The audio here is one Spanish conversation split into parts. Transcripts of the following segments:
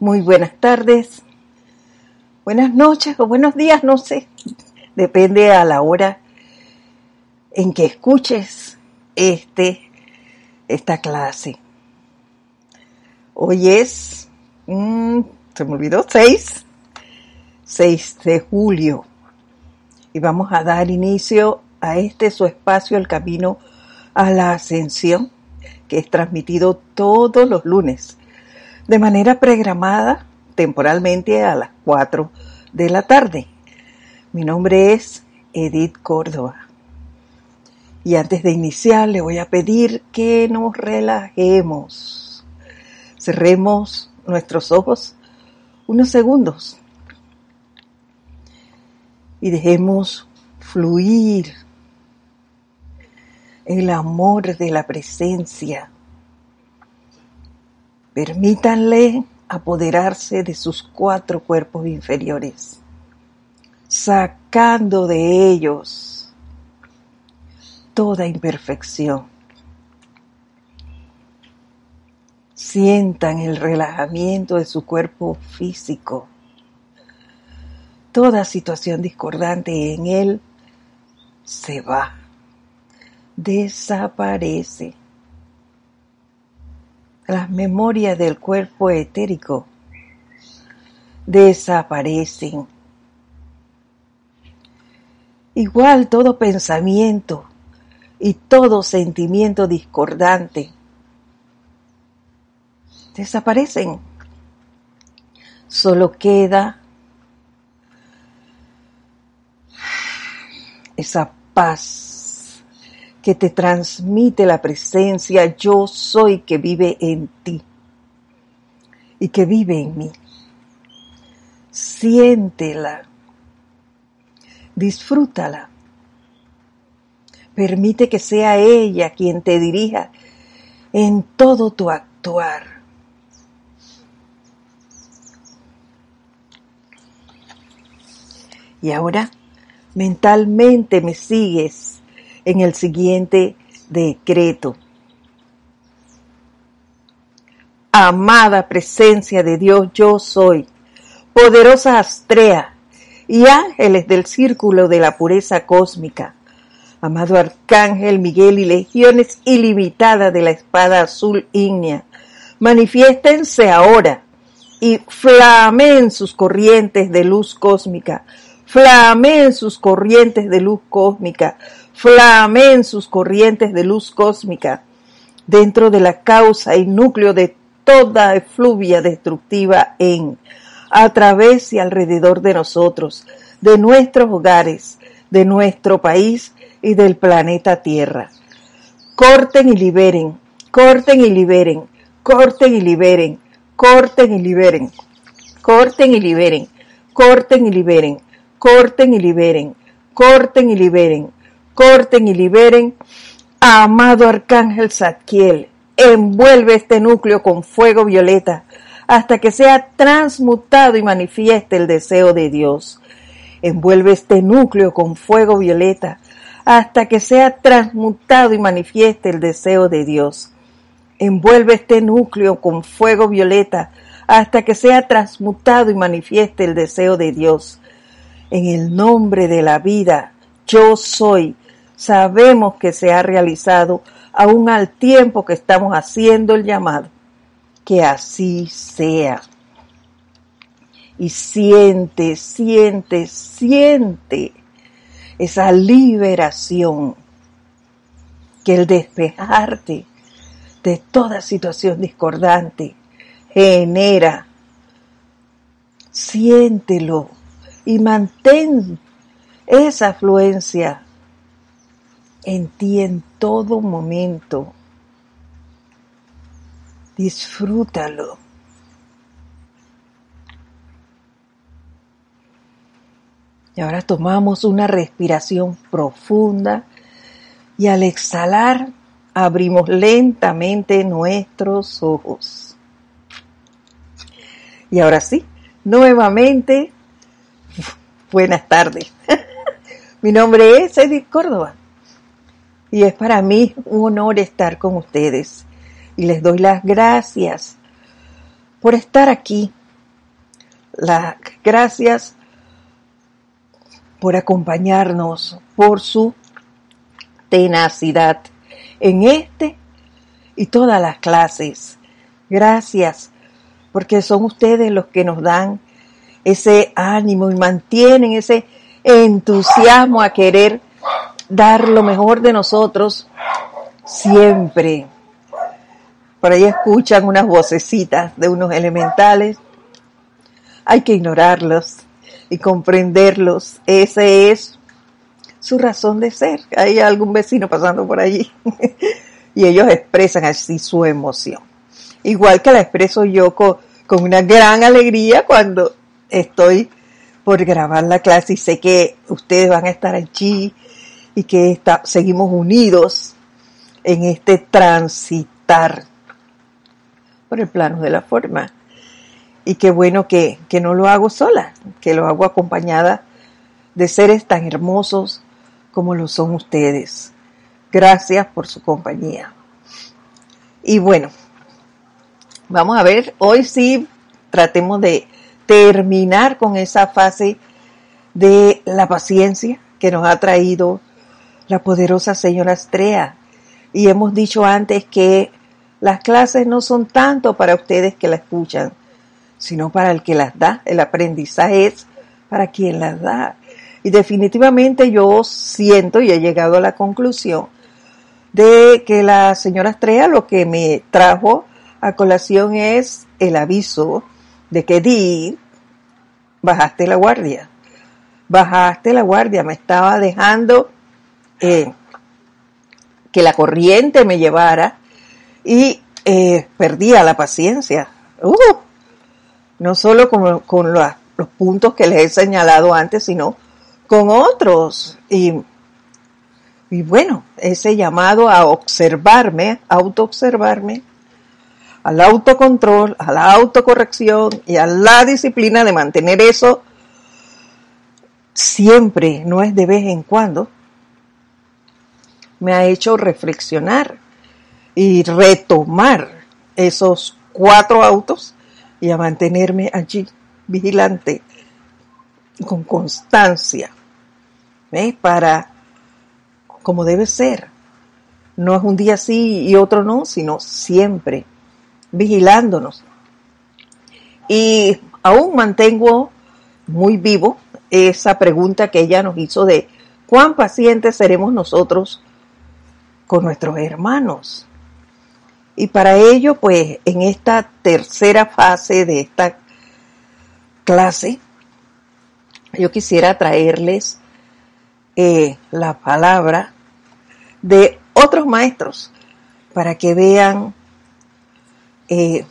Muy buenas tardes, buenas noches o buenos días, no sé. Depende a la hora en que escuches este, esta clase. Hoy es, mm, se me olvidó, 6, 6 de julio. Y vamos a dar inicio a este su espacio, el camino a la ascensión, que es transmitido todos los lunes de manera programada temporalmente a las 4 de la tarde. Mi nombre es Edith Córdoba. Y antes de iniciar le voy a pedir que nos relajemos. Cerremos nuestros ojos unos segundos y dejemos fluir el amor de la presencia Permítanle apoderarse de sus cuatro cuerpos inferiores, sacando de ellos toda imperfección. Sientan el relajamiento de su cuerpo físico. Toda situación discordante en él se va, desaparece las memorias del cuerpo etérico desaparecen. Igual todo pensamiento y todo sentimiento discordante desaparecen. Solo queda esa paz que te transmite la presencia yo soy que vive en ti y que vive en mí. Siéntela, disfrútala. Permite que sea ella quien te dirija en todo tu actuar. Y ahora mentalmente me sigues en el siguiente decreto. Amada presencia de Dios, yo soy, poderosa Astrea y ángeles del círculo de la pureza cósmica, amado Arcángel Miguel y legiones ilimitadas de la espada azul ígnea, manifiéstense ahora y flamen sus corrientes de luz cósmica, flamen sus corrientes de luz cósmica, flamen sus corrientes de luz cósmica dentro de la causa y núcleo de toda efluvia destructiva en, a través y alrededor de nosotros, de nuestros hogares, de nuestro país y del planeta Tierra. Corten y liberen, corten y liberen, corten y liberen, corten y liberen, corten y liberen, corten y liberen, corten y liberen, corten y liberen, corten y liberen. Amado Arcángel Zadkiel, envuelve este núcleo con fuego violeta hasta que sea transmutado y manifieste el deseo de Dios. Envuelve este núcleo con fuego violeta hasta que sea transmutado y manifieste el deseo de Dios. Envuelve este núcleo con fuego violeta hasta que sea transmutado y manifieste el deseo de Dios. En el nombre de la vida, yo soy sabemos que se ha realizado aún al tiempo que estamos haciendo el llamado. Que así sea. Y siente, siente, siente esa liberación que el despejarte de toda situación discordante genera. Siéntelo y mantén esa afluencia en ti en todo momento. Disfrútalo. Y ahora tomamos una respiración profunda y al exhalar abrimos lentamente nuestros ojos. Y ahora sí, nuevamente, buenas tardes. Mi nombre es Edith Córdoba y es para mí un honor estar con ustedes. Y les doy las gracias por estar aquí las gracias por acompañarnos, por su tenacidad en este y todas las clases. Gracias, porque son ustedes los que nos dan ese ánimo y mantienen ese entusiasmo a querer dar lo mejor de nosotros siempre. Por ahí escuchan unas vocecitas de unos elementales. Hay que ignorarlos y comprenderlos. Ese es su razón de ser. Hay algún vecino pasando por allí y ellos expresan así su emoción. Igual que la expreso yo con, con una gran alegría cuando estoy por grabar la clase y sé que ustedes van a estar allí y que está, seguimos unidos en este transitar por el plano de la forma. Y qué bueno que, que no lo hago sola, que lo hago acompañada de seres tan hermosos como lo son ustedes. Gracias por su compañía. Y bueno, vamos a ver, hoy sí tratemos de terminar con esa fase de la paciencia que nos ha traído la poderosa señora Astrea. Y hemos dicho antes que las clases no son tanto para ustedes que la escuchan, sino para el que las da. El aprendizaje es para quien las da. Y definitivamente yo siento y he llegado a la conclusión de que la señora Astrea lo que me trajo a colación es el aviso de que di, bajaste la guardia, bajaste la guardia, me estaba dejando eh, que la corriente me llevara y eh, perdía la paciencia. Uh, no solo con, los puntos que les he señalado antes, sino con otros. Y, y bueno, ese llamado a observarme, autoobservarme, al autocontrol, a la autocorrección y a la disciplina de mantener eso siempre, no es de vez en cuando, me ha hecho reflexionar y retomar esos cuatro autos y a mantenerme allí vigilante con constancia para como debe ser. No es un día sí y otro no, sino siempre vigilándonos. Y aún mantengo muy vivo esa pregunta que ella nos hizo de cuán pacientes seremos nosotros con nuestros hermanos. Y para ello, pues, en esta tercera fase de esta clase, yo quisiera traerles eh, la palabra de otros maestros para que vean eh,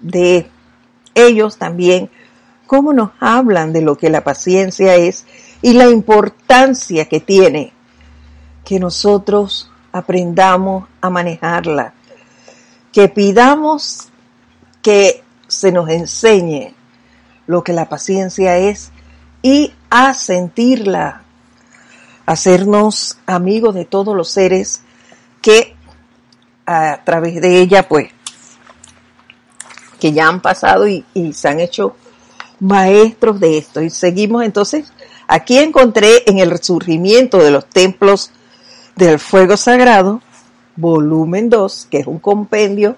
de ellos también cómo nos hablan de lo que la paciencia es y la importancia que tiene que nosotros aprendamos a manejarla, que pidamos que se nos enseñe lo que la paciencia es y a sentirla, hacernos amigos de todos los seres que a través de ella, pues, que ya han pasado y, y se han hecho maestros de esto. Y seguimos entonces, aquí encontré en el resurgimiento de los templos del fuego sagrado, volumen 2, que es un compendio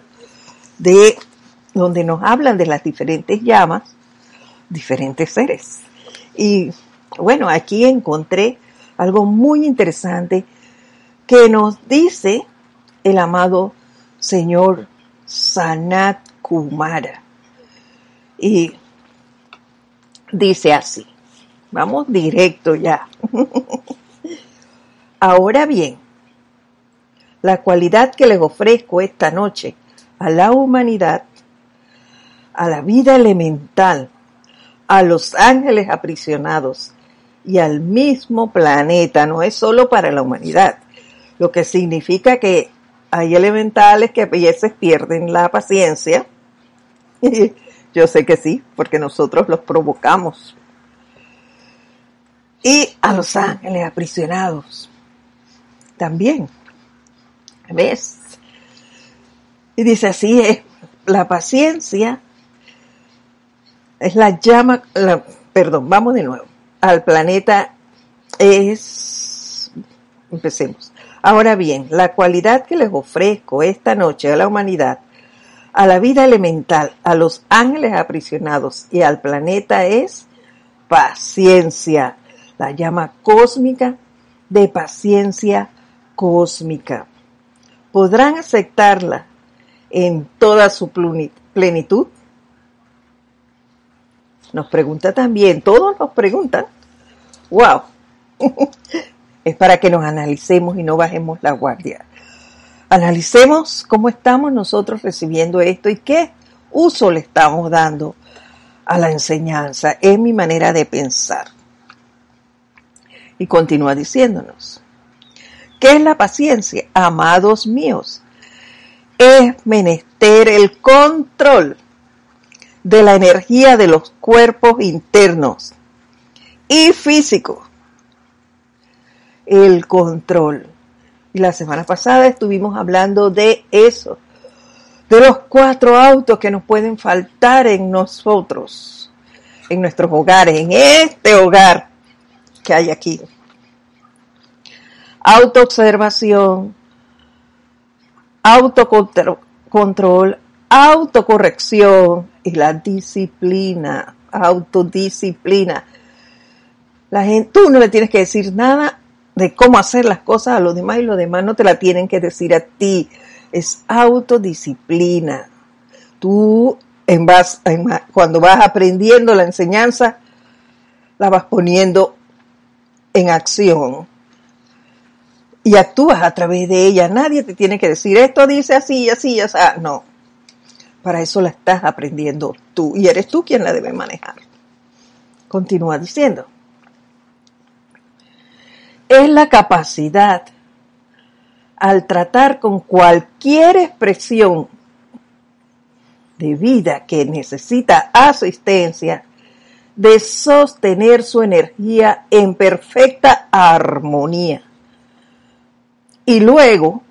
de donde nos hablan de las diferentes llamas, diferentes seres. Y bueno, aquí encontré algo muy interesante que nos dice el amado señor Sanat Kumara. Y dice así, vamos directo ya. Ahora bien, la cualidad que les ofrezco esta noche a la humanidad, a la vida elemental, a los ángeles aprisionados y al mismo planeta, no es solo para la humanidad, lo que significa que hay elementales que a veces pierden la paciencia. Yo sé que sí, porque nosotros los provocamos. Y a los ángeles aprisionados también. ¿Ves? Y dice así es, la paciencia Es la llama, perdón, vamos de nuevo. Al planeta es, empecemos. Ahora bien, la cualidad que les ofrezco esta noche a la humanidad, a la vida elemental, a los ángeles aprisionados y al planeta es paciencia, la llama cósmica de paciencia cósmica. ¿Podrán aceptarla en toda su plenitud? Nos pregunta también, todos nos preguntan. ¡Wow! es para que nos analicemos y no bajemos la guardia. Analicemos cómo estamos nosotros recibiendo esto y qué uso le estamos dando a la enseñanza. Es mi manera de pensar. Y continúa diciéndonos, ¿qué es la paciencia? Amados míos, es menester el control de la energía de los cuerpos internos y físicos. El control. Y la semana pasada estuvimos hablando de eso, de los cuatro autos que nos pueden faltar en nosotros, en nuestros hogares, en este hogar que hay aquí. Autoobservación, autocontrol, autocorrección y la disciplina, autodisciplina. La gente, tú no le tienes que decir nada de cómo hacer las cosas a los demás y los demás no te la tienen que decir a ti. Es autodisciplina. Tú en cuando vas aprendiendo la enseñanza, la vas poniendo en acción y actúas a través de ella. Nadie te tiene que decir esto dice así, así, así. No. Para eso la estás aprendiendo tú y eres tú quien la debe manejar. Continúa diciendo. Es la capacidad al tratar con cualquier expresión de vida que necesita asistencia de sostener su energía en perfecta armonía y luego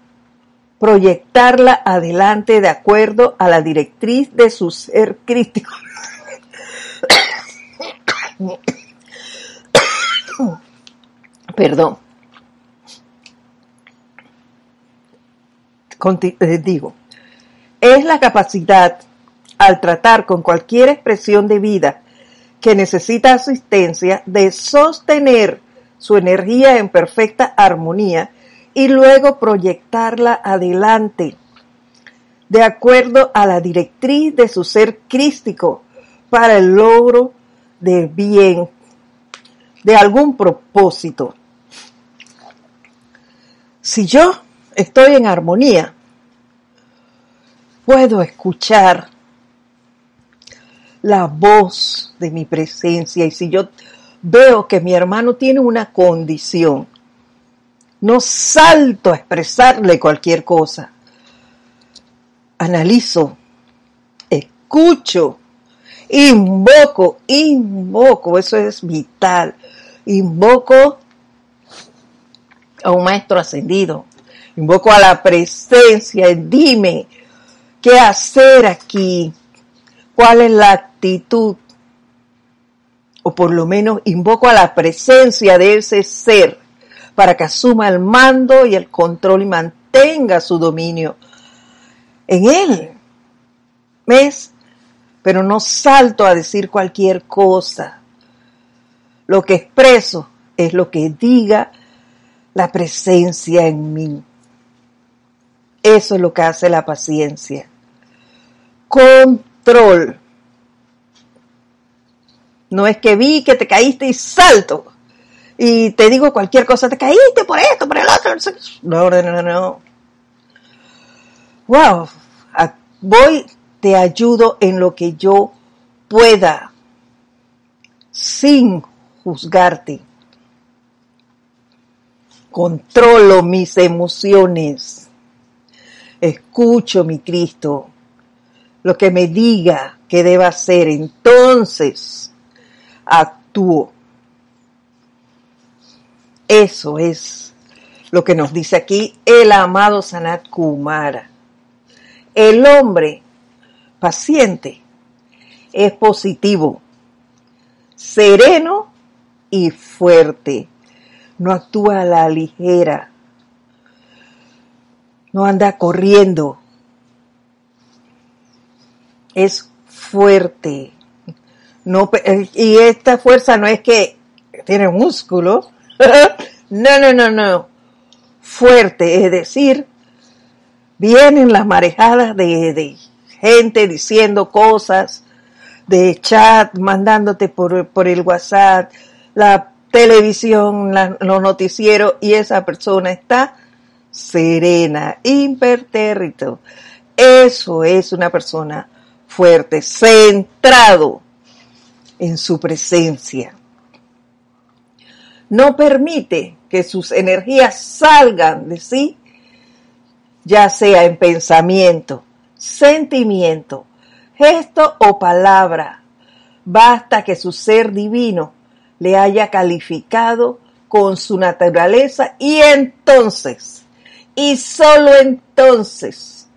proyectarla adelante de acuerdo a la directriz de su ser crítico. Perdón. Eh, digo, es la capacidad al tratar con cualquier expresión de vida que necesita asistencia de sostener su energía en perfecta armonía y luego proyectarla adelante, de acuerdo a la directriz de su ser crístico, para el logro de bien, de algún propósito. Si yo estoy en armonía, puedo escuchar la voz de mi presencia y si yo veo que mi hermano tiene una condición no salto a expresarle cualquier cosa. Analizo, escucho, invoco, invoco, eso es vital. Invoco a un maestro ascendido, invoco a la presencia, dime qué hacer aquí, cuál es la actitud, o por lo menos invoco a la presencia de ese ser para que asuma el mando y el control y mantenga su dominio en él. ¿Ves? Pero no salto a decir cualquier cosa. Lo que expreso es lo que diga la presencia en mí. Eso es lo que hace la paciencia. Control. No es que vi que te caíste y salto y te digo cualquier cosa, te caíste por esto, por el otro. No, no, no, no. Wow, voy, te ayudo en lo que yo pueda, sin juzgarte. Controlo mis emociones. Escucho mi Cristo. Lo que me diga que deba hacer, entonces actúo. Eso es lo que nos dice aquí el amado Sanat Kumara. El hombre paciente es positivo, sereno y fuerte. No actúa a la ligera. No anda corriendo. Es fuerte. Y esta fuerza no es que tiene músculo. No, no, no, no. Fuerte, es decir, vienen las marejadas de, gente diciendo cosas, de chat, mandándote por, el WhatsApp, la televisión, los noticieros, y esa persona está serena, impertérrito. Eso es una persona fuerte, centrado en su presencia. No permite que sus energías salgan de sí, ya sea en pensamiento, sentimiento, gesto o palabra. Basta que su ser divino le haya calificado con su naturaleza y entonces, y solo entonces,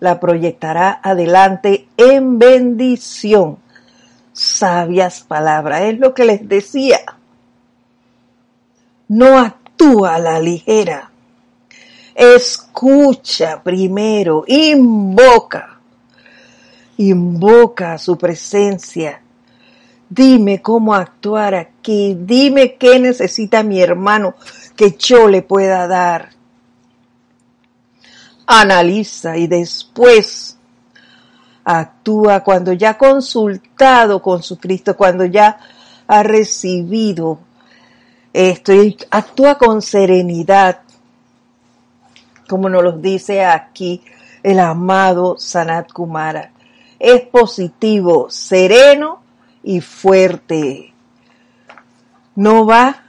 la proyectará adelante en bendición. Sabias palabras, es lo que les decía. No actúa a la ligera. Escucha primero, invoca, invoca su presencia. Dime cómo actuar aquí, dime qué necesita mi hermano que yo le pueda dar analiza y después actúa cuando ya ha consultado con su Cristo, cuando ya ha recibido esto y actúa con serenidad, como nos lo dice aquí el amado Sanat Kumara. Es positivo, sereno y fuerte. No va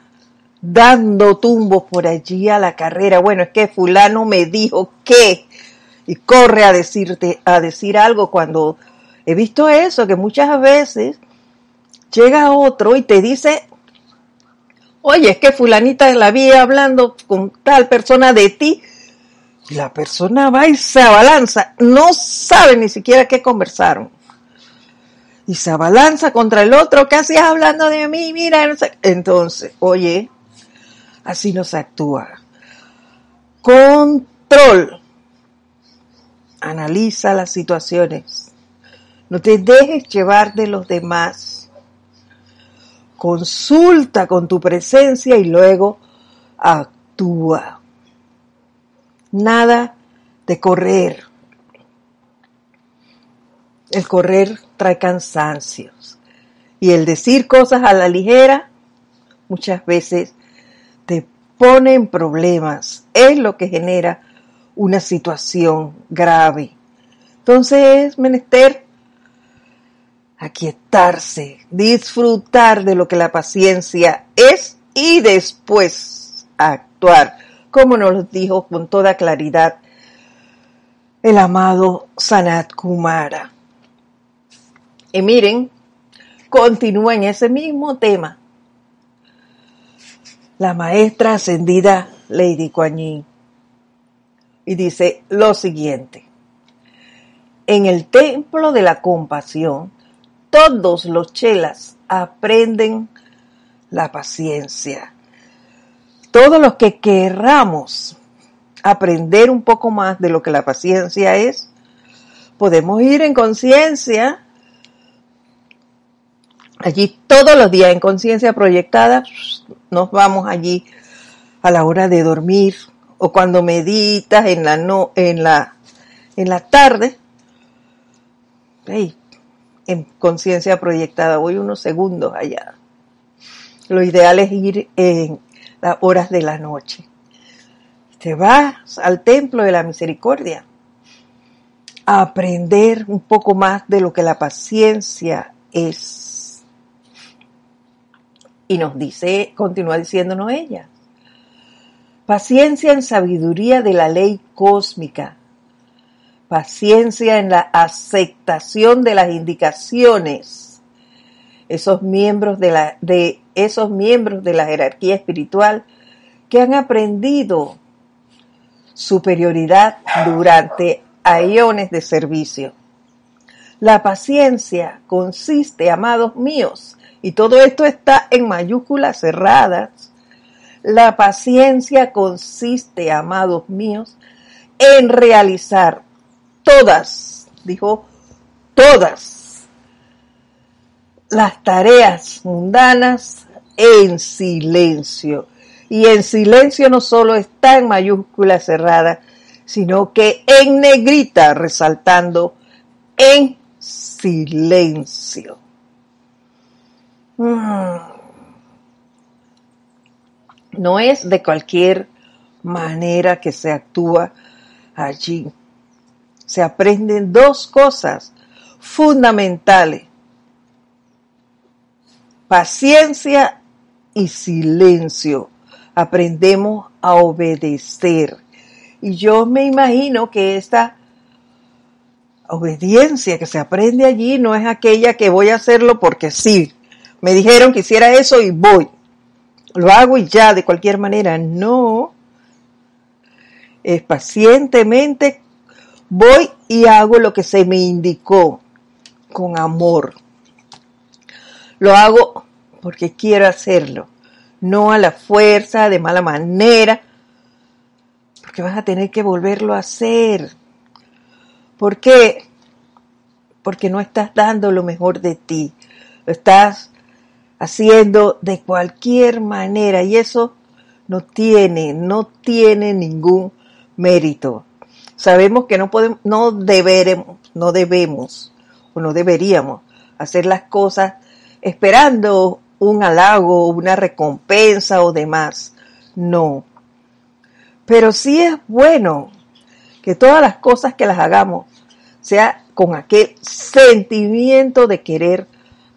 dando tumbos por allí a la carrera. Bueno, es que fulano me dijo que y corre a decirte a decir algo cuando he visto eso que muchas veces llega otro y te dice, "Oye, es que fulanita la vi hablando con tal persona de ti." La persona va y se abalanza, no sabe ni siquiera qué conversaron. Y se abalanza contra el otro, ¿qué hacías hablando de mí? Mira, entonces, oye, Así no se actúa. Control. Analiza las situaciones. No te dejes llevar de los demás. Consulta con tu presencia y luego actúa. Nada de correr. El correr trae cansancios. Y el decir cosas a la ligera muchas veces te pone en problemas, es lo que genera una situación grave. Entonces es menester aquietarse, disfrutar de lo que la paciencia es y después actuar, como nos dijo con toda claridad el amado Sanat Kumara. Y miren, continúa en ese mismo tema la maestra ascendida Lady Kuan Yin. Y dice lo siguiente. En el templo de la compasión, todos los chelas aprenden la paciencia. Todos los que querramos aprender un poco más de lo que la paciencia es, podemos ir en conciencia allí todos los días en conciencia proyectada, nos vamos allí a la hora de dormir o cuando meditas en la no, en la en la tarde. En conciencia proyectada, voy unos segundos allá. Lo ideal es ir en las horas de la noche. Te vas al templo de la misericordia a aprender un poco más de lo que la paciencia es y nos dice, continúa diciéndonos ella, paciencia en sabiduría de la ley cósmica, paciencia en la aceptación de las indicaciones, esos miembros de, la, de esos miembros de la jerarquía espiritual que han aprendido superioridad durante aeones de servicio. La paciencia consiste, amados míos, y todo esto está en mayúsculas cerradas. La paciencia consiste, amados míos, en realizar todas, dijo, todas las tareas mundanas en silencio. Y en silencio no solo está en mayúscula cerrada, sino que en negrita resaltando en silencio. Mm. No es de cualquier manera que se actúa allí. Se aprenden dos cosas fundamentales. Paciencia y silencio. Aprendemos a obedecer. Y yo me imagino que esta obediencia que se aprende allí no es aquella que voy a hacerlo porque sí. Me dijeron que hiciera eso y voy. Lo hago y ya, de cualquier manera. No. Es pacientemente voy y hago lo que se me indicó con amor. Lo hago porque quiero hacerlo, no a la fuerza, de mala manera, porque vas a tener que volverlo a hacer. ¿Por qué? Porque no estás dando lo mejor de ti, lo estás haciendo de cualquier manera y eso no tiene, no tiene ningún mérito. Sabemos que no podemos, no deberemos, no debemos o no deberíamos hacer las cosas esperando un halago, una recompensa o demás. No. Pero sí es bueno que todas las cosas que las hagamos sea con aquel sentimiento de querer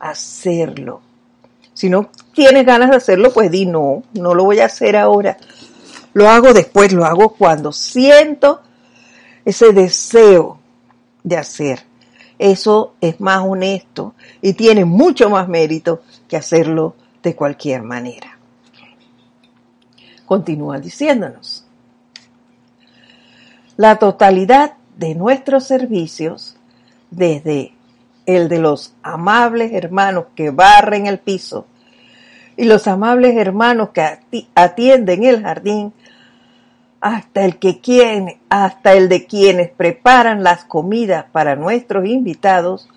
hacerlo. Si no tienes ganas de hacerlo, pues di no, no lo voy a hacer ahora. Lo hago después, lo hago cuando siento ese deseo de hacer. Eso es más honesto y tiene mucho más mérito que hacerlo de cualquier manera. Continúa diciéndonos. La totalidad de nuestros servicios, desde el de los amables hermanos que barren el piso y los amables hermanos que atienden el jardín, hasta el que quien, hasta el de quienes preparan las comidas para nuestros invitados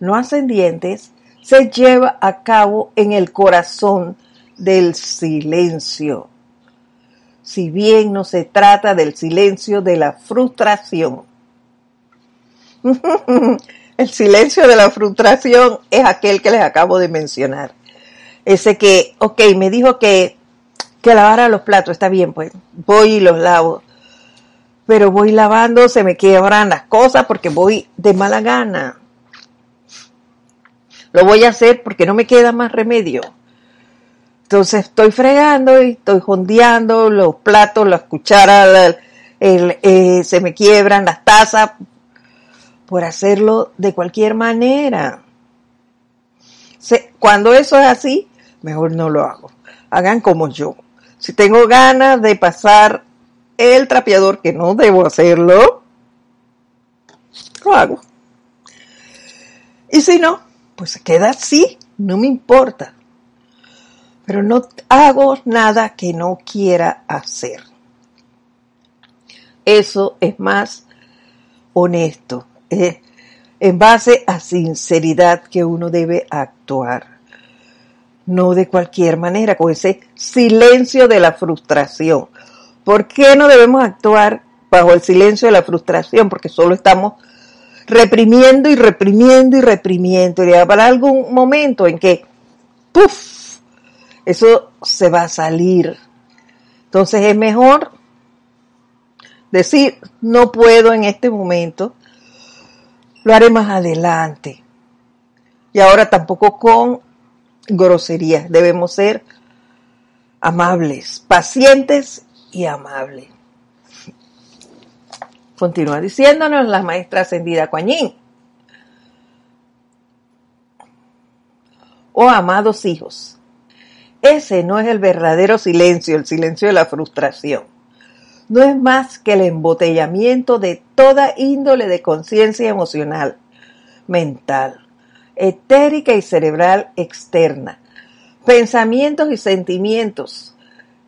no ascendientes, se lleva a cabo en el corazón del silencio. Si bien no se trata del silencio de la frustración. el silencio de la frustración es aquel que les acabo de mencionar. Ese que, ok, me dijo que que lavara los platos, está bien, pues voy y los lavo. Pero voy lavando, se me quiebran las cosas porque voy de mala gana. Lo voy a hacer porque no me queda más remedio. Entonces estoy fregando y estoy jondeando los platos, las cucharas, eh, se me quiebran las tazas por hacerlo de cualquier manera. cuando eso es así, mejor no lo hago. Hagan como yo. Si tengo ganas de pasar el trapeador, que no debo hacerlo, lo hago. Y si no, pues se queda así, no me importa. Pero no hago nada que no quiera hacer. Eso es más honesto. Es en base a sinceridad que uno debe actuar no de cualquier manera, con ese silencio de la frustración. ¿Por qué no debemos actuar bajo el silencio de la frustración? Porque solo estamos reprimiendo y reprimiendo y reprimiendo. Y habrá algún momento en que, ¡puf! Eso se va a salir. Entonces es mejor decir, no puedo en este momento, lo haré más adelante. Y ahora tampoco con groserías. Debemos ser amables, pacientes y amables. Continúa diciéndonos la maestra ascendida Coañín. Oh amados hijos, ese no es el verdadero silencio, el silencio de la frustración. No es más que el embotellamiento de toda índole de conciencia emocional, mental, etérica y cerebral externa, pensamientos y sentimientos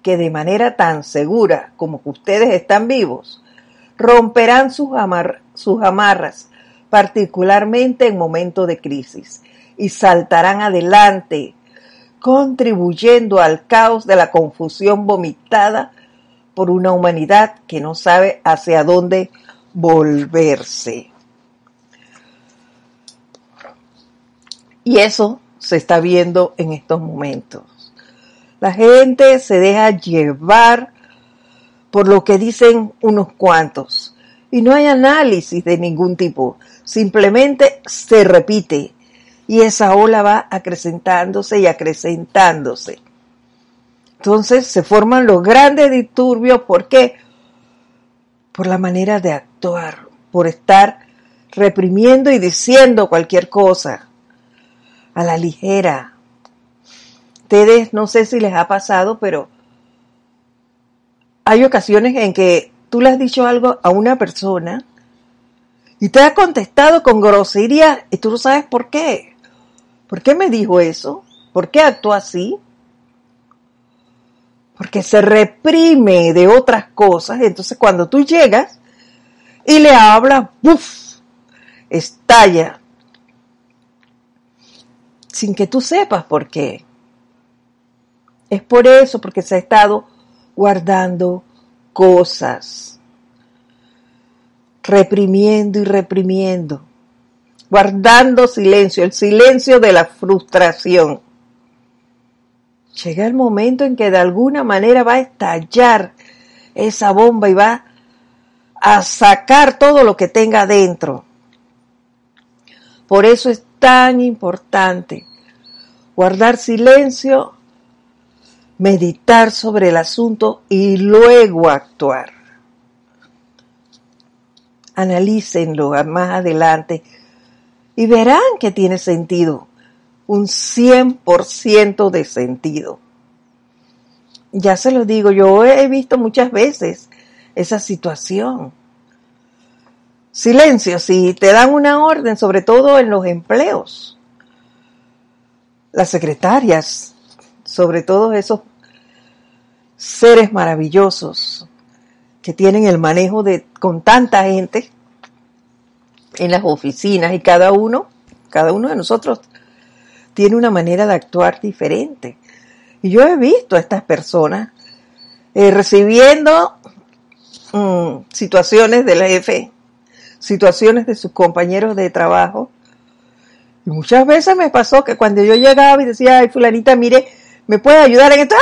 que de manera tan segura como que ustedes están vivos, romperán sus, sus amarras, particularmente en momentos de crisis, y saltarán adelante, contribuyendo al caos de la confusión vomitada por una humanidad que no sabe hacia dónde volverse. Y eso se está viendo en estos momentos. La gente se deja llevar por lo que dicen unos cuantos y no hay análisis de ningún tipo. Simplemente se repite y esa ola va acrecentándose y acrecentándose. Entonces se forman los grandes disturbios. ¿Por qué? Por la manera de actuar, por estar reprimiendo y diciendo cualquier cosa a la ligera. Ustedes no sé si les ha pasado, pero hay ocasiones en que tú le has dicho algo a una persona y te ha contestado con grosería y tú no sabes por qué. ¿Por qué me dijo eso? ¿Por qué actuó así? porque se reprime de otras cosas. Entonces cuando tú llegas y le hablas, ¡buf! estalla. Sin que tú sepas por qué. Es por eso, porque se ha estado guardando cosas, reprimiendo y reprimiendo, guardando silencio, el silencio de la frustración llega el momento en que de alguna manera va a estallar esa bomba y va a sacar todo lo que tenga dentro. Por eso es tan importante guardar silencio, meditar sobre el asunto y luego actuar. Analícenlo más adelante y verán que tiene sentido un 100% de sentido. Ya se lo digo, yo he visto muchas veces esa situación. Silencio, si te dan una orden, sobre todo en los empleos. Las secretarias, sobre todo esos seres maravillosos que tienen el manejo de con tanta gente en las oficinas y cada uno, cada uno de nosotros tiene una manera de actuar diferente. Y yo he visto a estas personas eh, recibiendo mm, situaciones del jefe, situaciones de sus compañeros de trabajo. Y muchas veces me pasó que cuando yo llegaba y decía, ay, fulanita, mire, ¿me puede ayudar en esto?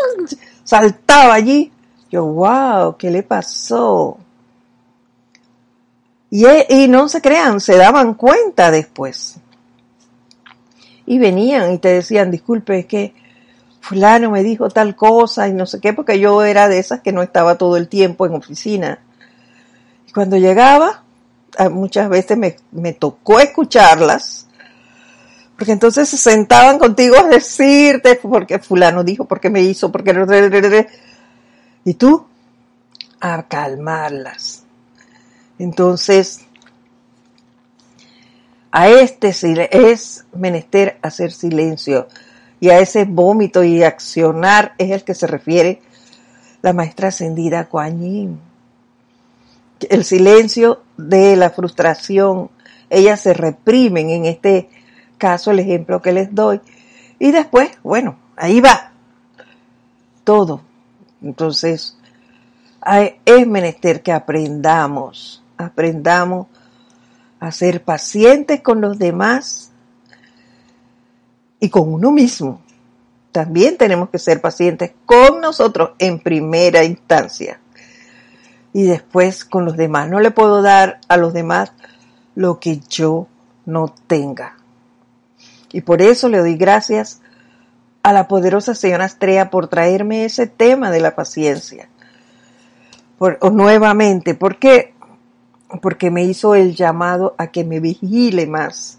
Saltaba allí. Yo, wow, ¿qué le pasó? Y, y no se crean, se daban cuenta después y venían y te decían, disculpe, es que fulano me dijo tal cosa y no sé qué, porque yo era de esas que no estaba todo el tiempo en oficina. Y cuando llegaba, muchas veces me, me tocó escucharlas, porque entonces se sentaban contigo a decirte, porque fulano dijo, porque me hizo, porque... Y tú, a calmarlas. Entonces, a este es menester hacer silencio y a ese vómito y accionar es el que se refiere la maestra ascendida Kuan El silencio de la frustración, ellas se reprimen en este caso, el ejemplo que les doy. Y después, bueno, ahí va todo. Entonces, es menester que aprendamos, aprendamos a ser pacientes con los demás y con uno mismo. También tenemos que ser pacientes con nosotros en primera instancia y después con los demás. No le puedo dar a los demás lo que yo no tenga. Y por eso le doy gracias a la poderosa señora Astrea por traerme ese tema de la paciencia. Por, nuevamente, porque porque me hizo el llamado a que me vigile más.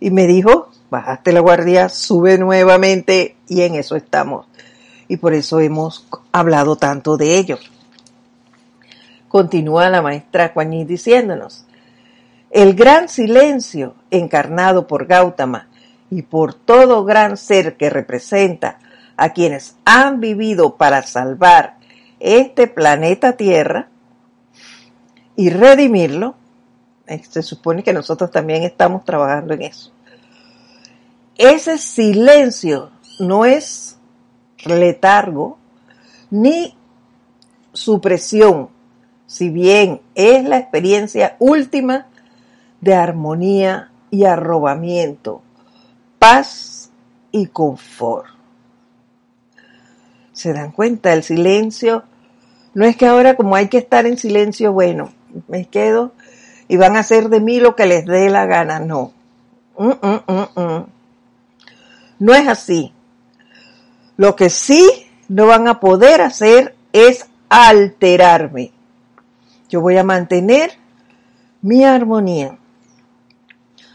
Y me dijo, bajaste la guardia, sube nuevamente y en eso estamos. Y por eso hemos hablado tanto de ello. Continúa la maestra Juaní diciéndonos, El gran silencio encarnado por Gautama y por todo gran ser que representa a quienes han vivido para salvar este planeta Tierra y redimirlo, eh, se supone que nosotros también estamos trabajando en eso. Ese silencio no es letargo ni supresión, si bien es la experiencia última de armonía y arrobamiento, paz y confort. ¿Se dan cuenta? El silencio no es que ahora como hay que estar en silencio, bueno, me quedo y van a hacer de mí lo que les dé la gana. No. Mm, mm, mm, no es así. Lo que sí no van a poder hacer es alterarme. Yo voy a mantener mi armonía.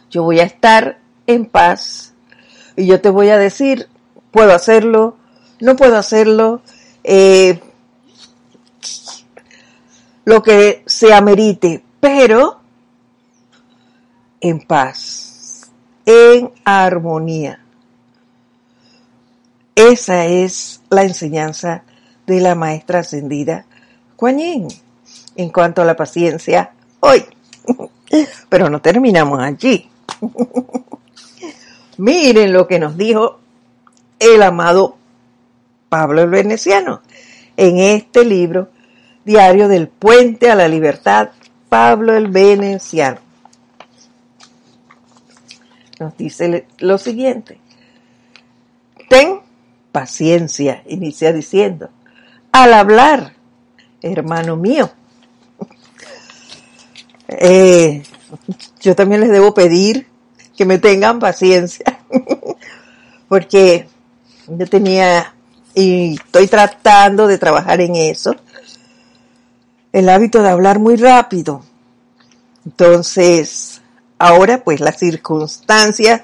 Yo voy a estar en paz y yo te voy a decir, puedo hacerlo, no puedo hacerlo, eh, lo que se amerite, pero en paz, en armonía. Esa es la enseñanza de la maestra ascendida Kuan en cuanto a la paciencia hoy. Pero no terminamos allí. Miren lo que nos dijo el amado Pablo el Veneciano en este libro, Diario del Puente a la Libertad, Pablo el Veneciano. Nos dice lo siguiente. Ten paciencia, inicia diciendo, al hablar, hermano mío. Eh, yo también les debo pedir que me tengan paciencia, porque yo tenía y estoy tratando de trabajar en eso, el hábito de hablar muy rápido. Entonces, ahora pues las circunstancias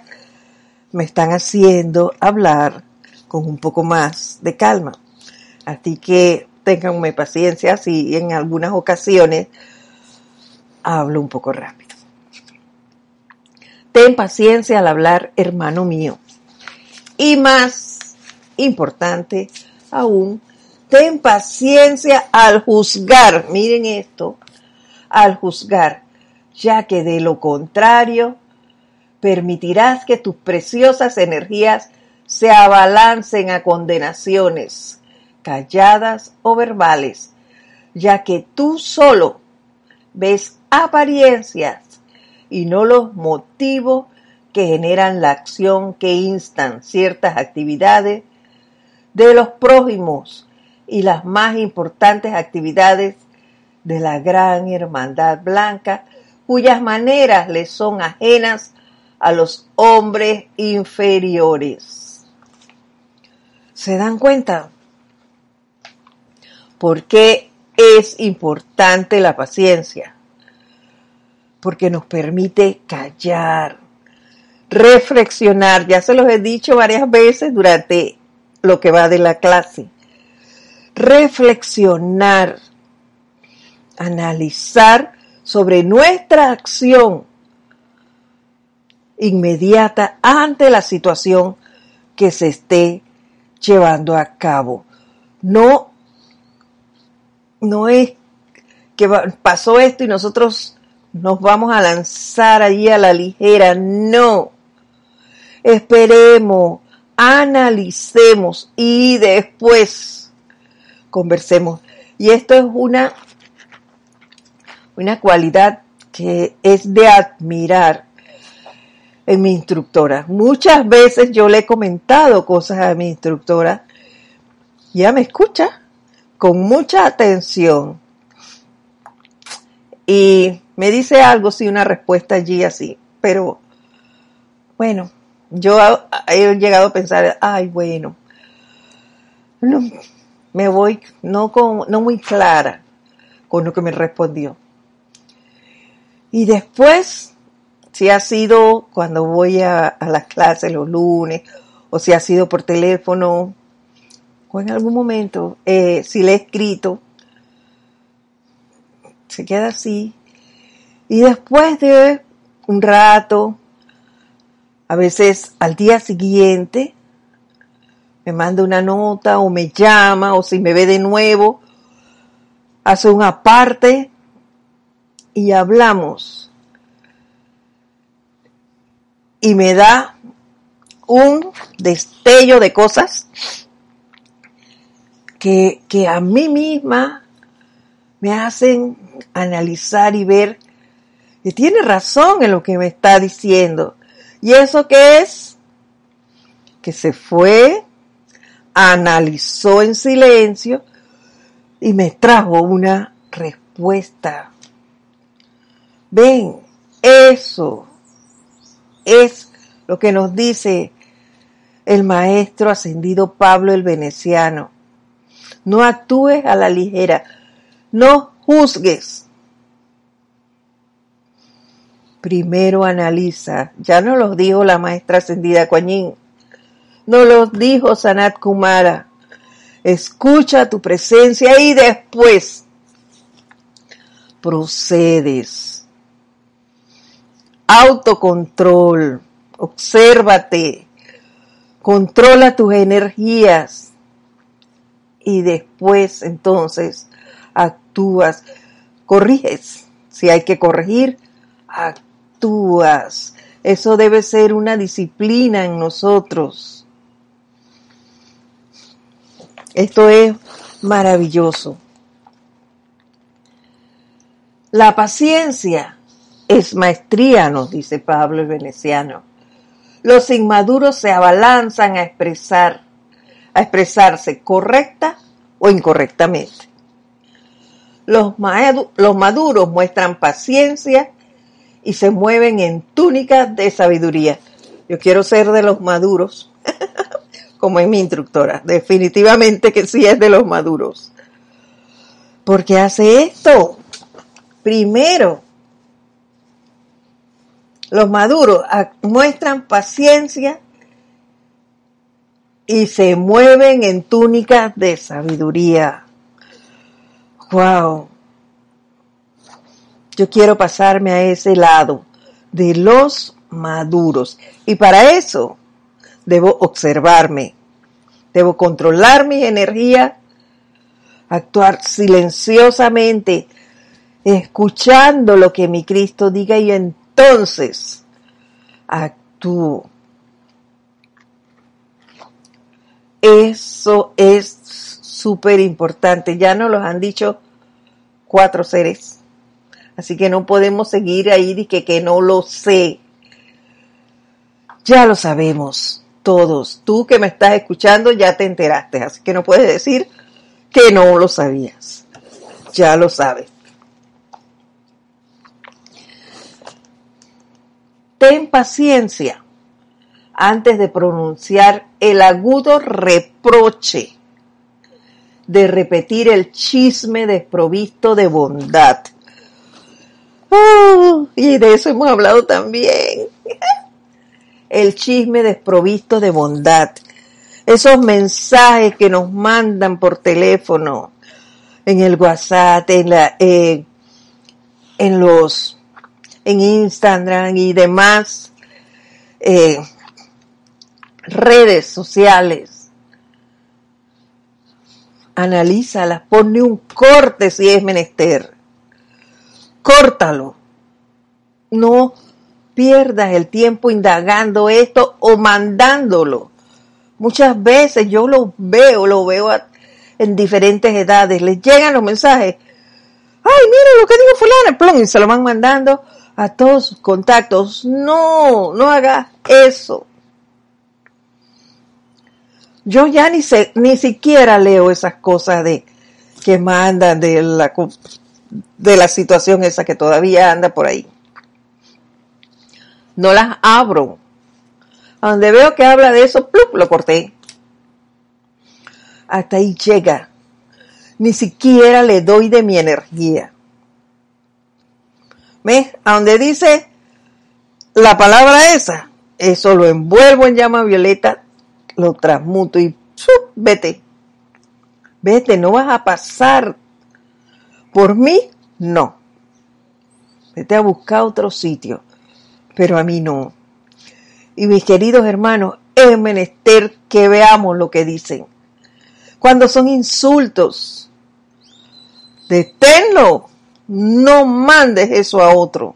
me están haciendo hablar con un poco más de calma. Así que tenganme paciencia si en algunas ocasiones hablo un poco rápido. Ten paciencia al hablar, hermano mío. Y más importante aún, ten paciencia al juzgar. Miren esto, al juzgar, ya que de lo contrario, permitirás que tus preciosas energías se abalancen a condenaciones, calladas o verbales, ya que tú solo ves apariencias y no los motivos que generan la acción que instan ciertas actividades de los prójimos y las más importantes actividades de la gran hermandad blanca, cuyas maneras le son ajenas a los hombres inferiores. ¿Se dan cuenta? ¿Por qué es importante la paciencia? Porque nos permite callar, reflexionar, ya se los he dicho varias veces durante lo que va de la clase. Reflexionar, analizar sobre nuestra acción inmediata ante la situación que se esté llevando a cabo. No, no es que pasó esto y nosotros nos vamos a lanzar allí a la ligera. No. Esperemos, analicemos y después conversemos. Y esto es una, una cualidad que es de admirar en mi instructora. Muchas veces yo le he comentado cosas a mi instructora y ella me escucha con mucha atención y me dice algo, sí, una respuesta allí así, pero bueno, yo he llegado a pensar, ay, bueno, no, me voy no, con, no muy clara con lo que me respondió. Y después, si ha sido cuando voy a, las clases los lunes, o si ha sido por teléfono, o en algún momento, eh, si le he escrito, se queda así. Y después de un rato, a veces al día siguiente, me manda una nota o me llama o si me ve de nuevo, hace una parte y hablamos. Y me da un destello de cosas que, que a mí misma me hacen analizar y ver que tiene razón en lo que me está diciendo. ¿Y eso qué es? Que se fue, analizó en silencio y me trajo una respuesta. Ven, eso es lo que nos dice el maestro ascendido Pablo el Veneciano. No actúes a la ligera, no juzgues. Primero analiza, ya no lo dijo la maestra ascendida Coañín, no lo dijo Sanat Kumara. Escucha tu presencia y después procedes. Autocontrol, obsérvate, controla tus energías y después entonces actúas, corriges. Si hay que corregir, actúas. Eso debe ser una disciplina en nosotros. Esto es maravilloso. La paciencia es maestría, nos dice Pablo el Veneciano. Los inmaduros se abalanzan a expresar, a expresarse correcta o incorrectamente. Los maduros muestran paciencia y se mueven en túnicas de sabiduría. Yo quiero ser de los maduros, como es mi instructora. Definitivamente que sí es de los maduros. Porque hace esto. Primero, los maduros muestran paciencia y se mueven en túnicas de sabiduría. Wow. Yo quiero pasarme a ese lado de los maduros. Y para eso debo observarme. Debo controlar mi energía, actuar silenciosamente, escuchando lo que mi Cristo diga y entonces actúo. Eso es súper importante. Ya nos lo han dicho cuatro seres. Así que no podemos seguir ahí y que, que no lo sé. Ya lo sabemos todos. Tú que me estás escuchando ya te enteraste. Así que no puedes decir que no lo sabías. Ya lo sabes. Ten paciencia antes de pronunciar el agudo reproche de repetir el chisme desprovisto de bondad. Oh, y de eso hemos hablado también. El chisme desprovisto de bondad. Esos mensajes que nos mandan por teléfono, en el WhatsApp, en la, eh, en los, en Instagram y demás eh, redes sociales analízalas, ponle un corte si es menester. Córtalo. No pierdas el tiempo indagando esto o mandándolo. Muchas veces yo lo veo, lo veo en diferentes edades, les llegan los mensajes. Ay, mira lo que digo fulana, plum, y se lo van mandando a todos sus contactos. No, no hagas eso. Yo ya ni ni siquiera leo esas cosas de que mandan de la de la situación esa que todavía anda por ahí. No las abro. Donde veo que habla de eso, ¡plup! lo corté. Hasta ahí llega. Ni siquiera le doy de mi energía. ¿Ves? A donde dice la palabra esa, eso lo envuelvo en llama violeta lo transmuto y vete. Vete, no vas a pasar por mí, no. Vete a buscar otro sitio. pero a mí no. Y mis queridos hermanos, es menester que veamos lo que dicen. Cuando son insultos, deténlo, no mandes eso a otro.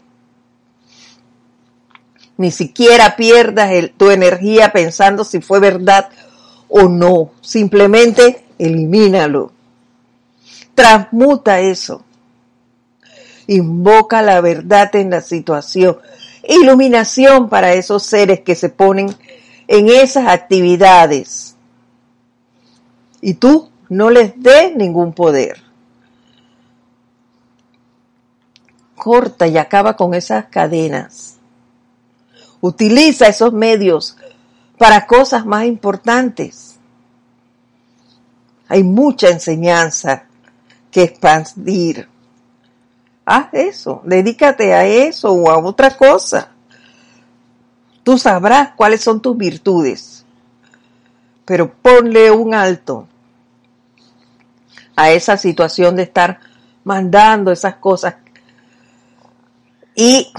Ni siquiera pierdas tu energía pensando si fue verdad o no. Simplemente elimínalo. Transmuta eso. Invoca la verdad en la situación. Iluminación para esos seres que se ponen en esas actividades. Y tú no les des ningún poder. Corta y acaba con esas cadenas. Utiliza esos medios para cosas más importantes. Hay mucha enseñanza que expandir. Haz eso, dedícate a eso o a otra cosa. Tú sabrás cuáles son tus virtudes, pero ponle un alto a esa situación de estar mandando esas cosas y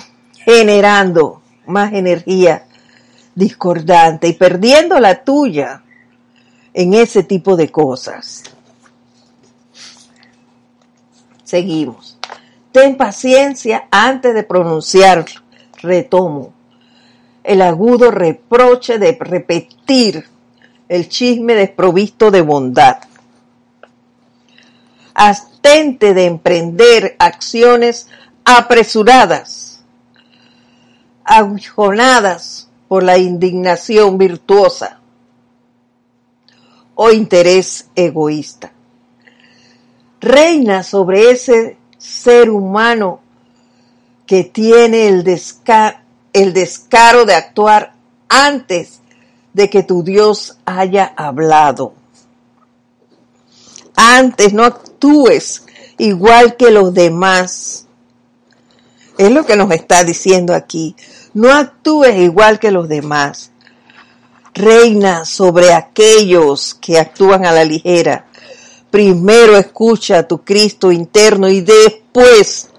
generando más energía discordante y perdiendo la tuya en ese tipo de cosas. Seguimos. Ten paciencia antes de pronunciar, retomo, el agudo reproche de repetir el chisme desprovisto de bondad. Astente de emprender acciones apresuradas, aguijonadas por la indignación virtuosa o interés egoísta. Reina sobre ese ser humano que tiene el, descaro de actuar antes de que tu Dios haya hablado. Antes no actúes igual que los demás. Es lo que nos está diciendo aquí. No actúes igual que los demás. Reina sobre aquellos que actúan a la ligera. Primero escucha a tu Cristo interno y después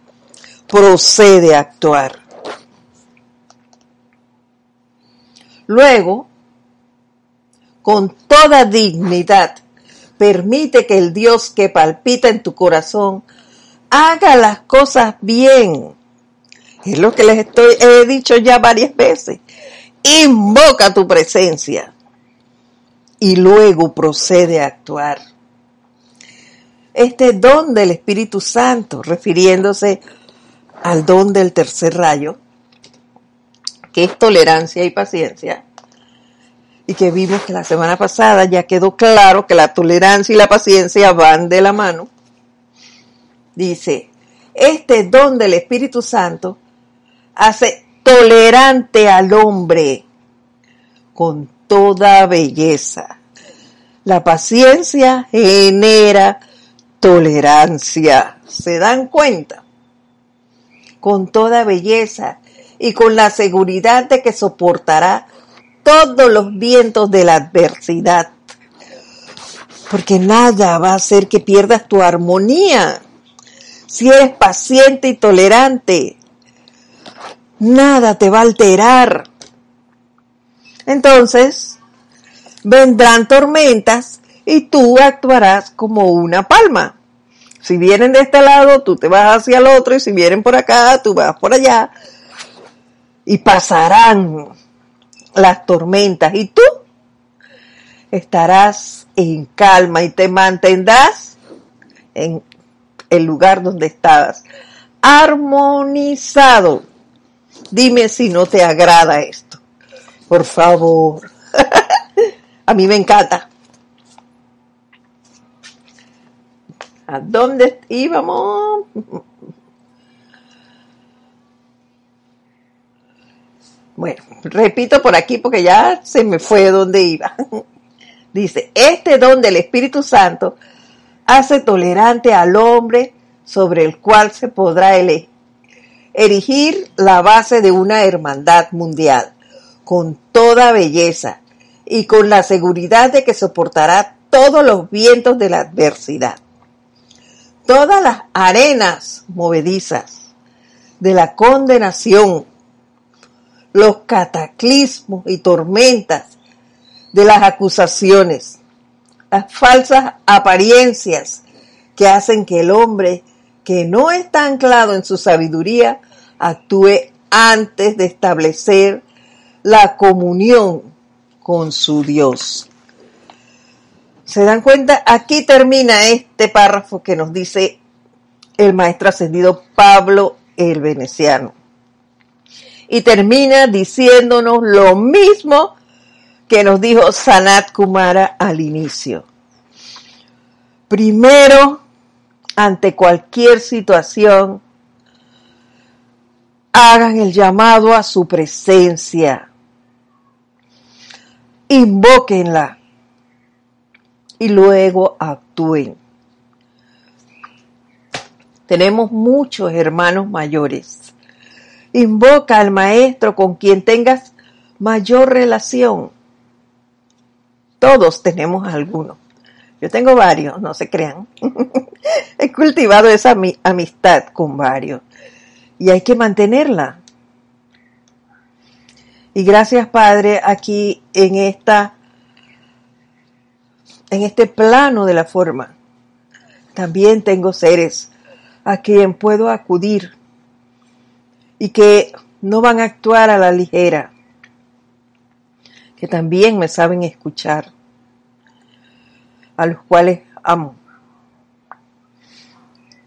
procede a actuar. Luego, con toda dignidad, permite que el Dios que palpita en tu corazón haga las cosas bien es lo que les estoy, he dicho ya varias veces. Invoca tu presencia y luego procede a actuar. Este don del Espíritu Santo, refiriéndose al don del tercer rayo, que es tolerancia y paciencia, y que vimos que la semana pasada ya quedó claro que la tolerancia y la paciencia van de la mano, dice, este don del Espíritu Santo hace tolerante al hombre con toda belleza. La paciencia genera tolerancia. ¿Se dan cuenta? Con toda belleza y con la seguridad de que soportará todos los vientos de la adversidad. Porque nada va a hacer que pierdas tu armonía. Si eres paciente y tolerante, nada te va a alterar. Entonces, vendrán tormentas y tú actuarás como una palma. Si vienen de este lado, tú te vas hacia el otro y si vienen por acá, tú vas por allá. Y pasarán las tormentas y tú estarás en calma y te mantendrás en el lugar donde estabas, armonizado Dime si no te agrada esto. Por favor. A mí me encanta. ¿A dónde íbamos? Bueno, repito por aquí porque ya se me fue donde iba. Dice, este don del Espíritu Santo hace tolerante al hombre sobre el cual se podrá erigir la base de una hermandad mundial, con toda belleza y con la seguridad de que soportará todos los vientos de la adversidad. Todas las arenas movedizas de la condenación los cataclismos y tormentas de las acusaciones, las falsas apariencias que hacen que el hombre que no está anclado en su sabiduría actúe antes de establecer la comunión con su Dios. ¿Se dan cuenta? Aquí termina este párrafo que nos dice el maestro ascendido Pablo el Veneciano. Y termina diciéndonos lo mismo que nos dijo Sanat Kumara al inicio. Primero, ante cualquier situación, hagan el llamado a su presencia. Invóquenla y luego actúen. Tenemos muchos hermanos mayores. Invoca al maestro con quien tengas mayor relación. Todos tenemos algunos. Yo tengo varios, no se crean. He cultivado esa amistad con varios y hay que mantenerla. Y gracias Padre, aquí en esta en este plano de la forma, también tengo seres a quien puedo acudir y que no van a actuar a la ligera, que también me saben escuchar, a los cuales amo,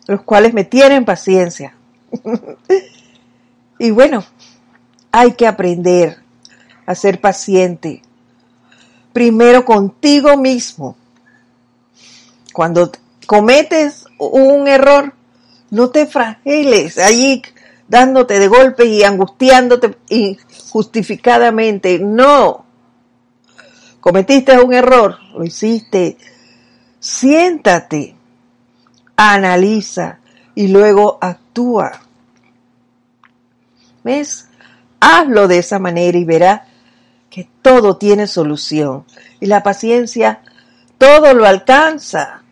los cuales me tienen paciencia y bueno, hay que aprender a ser paciente. Primero contigo mismo. Cuando cometes un error, no te fragiles allí dándote de golpe y angustiándote injustificadamente. No. Cometiste un error, lo hiciste. Siéntate, analiza y luego actúa. ¿Ves? Hazlo de esa manera y verás que todo tiene solución. Y la paciencia todo lo alcanza.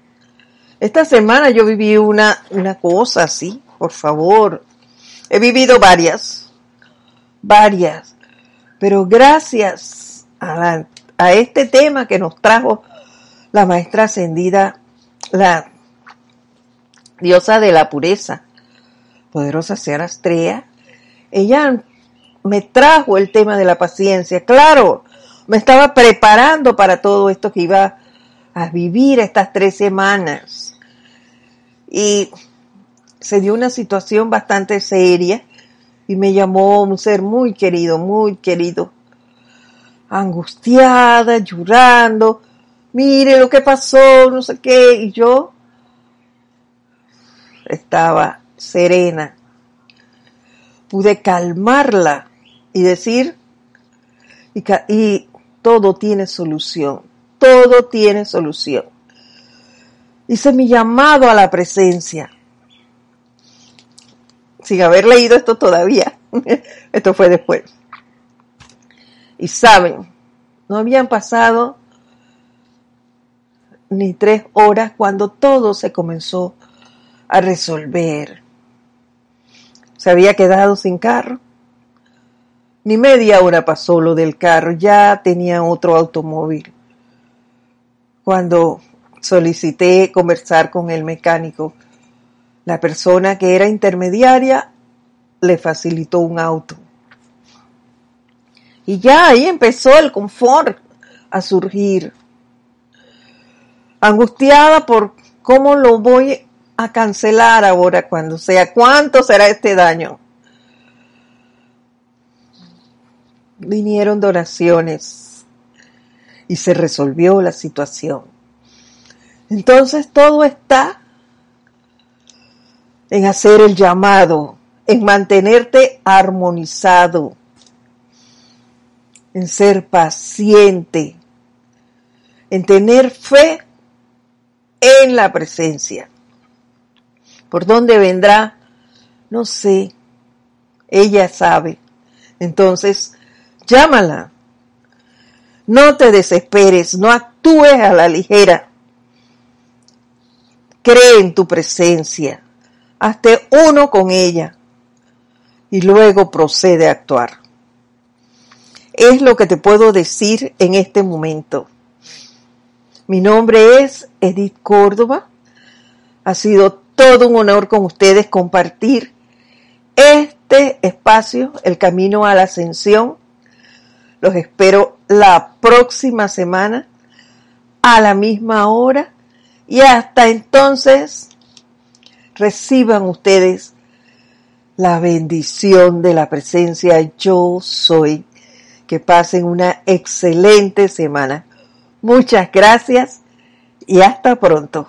Esta semana yo viví una, una cosa así, por favor. He vivido varias, varias. Pero gracias a, a este tema que nos trajo la maestra ascendida, la diosa de la pureza, poderosa Sierra Estrella, ella me trajo el tema de la paciencia. Claro, me estaba preparando para todo esto que iba a vivir estas tres semanas. Y se dio una situación bastante seria y me llamó un ser muy querido, muy querido, angustiada, llorando, mire lo que pasó, no sé qué, y yo estaba serena, pude calmarla y decir, y, todo tiene solución, todo tiene solución. Hice mi llamado a la presencia, sin haber leído esto todavía, esto fue después. Y saben, no habían pasado ni tres horas cuando todo se comenzó a resolver se había quedado sin carro. Ni media hora pasó lo del carro, ya tenía otro automóvil. Cuando solicité conversar con el mecánico, la persona que era intermediaria le facilitó un auto. Y ya ahí empezó el confort a surgir. Angustiada por cómo lo voy a cancelar ahora cuando sea. ¿Cuánto será este daño? Vinieron donaciones y se resolvió la situación. Entonces todo está en hacer el llamado, en mantenerte armonizado, en ser paciente, en tener fe en la presencia. ¿Por dónde vendrá? No sé. Ella sabe. Entonces, llámala. No te desesperes, no actúes a la ligera. Cree en tu presencia. Hazte uno con ella y luego procede a actuar. es lo que te puedo decir en este momento. Mi nombre es Edith Córdoba. Ha sido todo un honor con ustedes compartir este espacio, el camino a la ascensión. Los espero la próxima semana a la misma hora y hasta entonces reciban ustedes la bendición de la presencia yo soy. Que pasen una excelente semana. Muchas gracias y hasta pronto.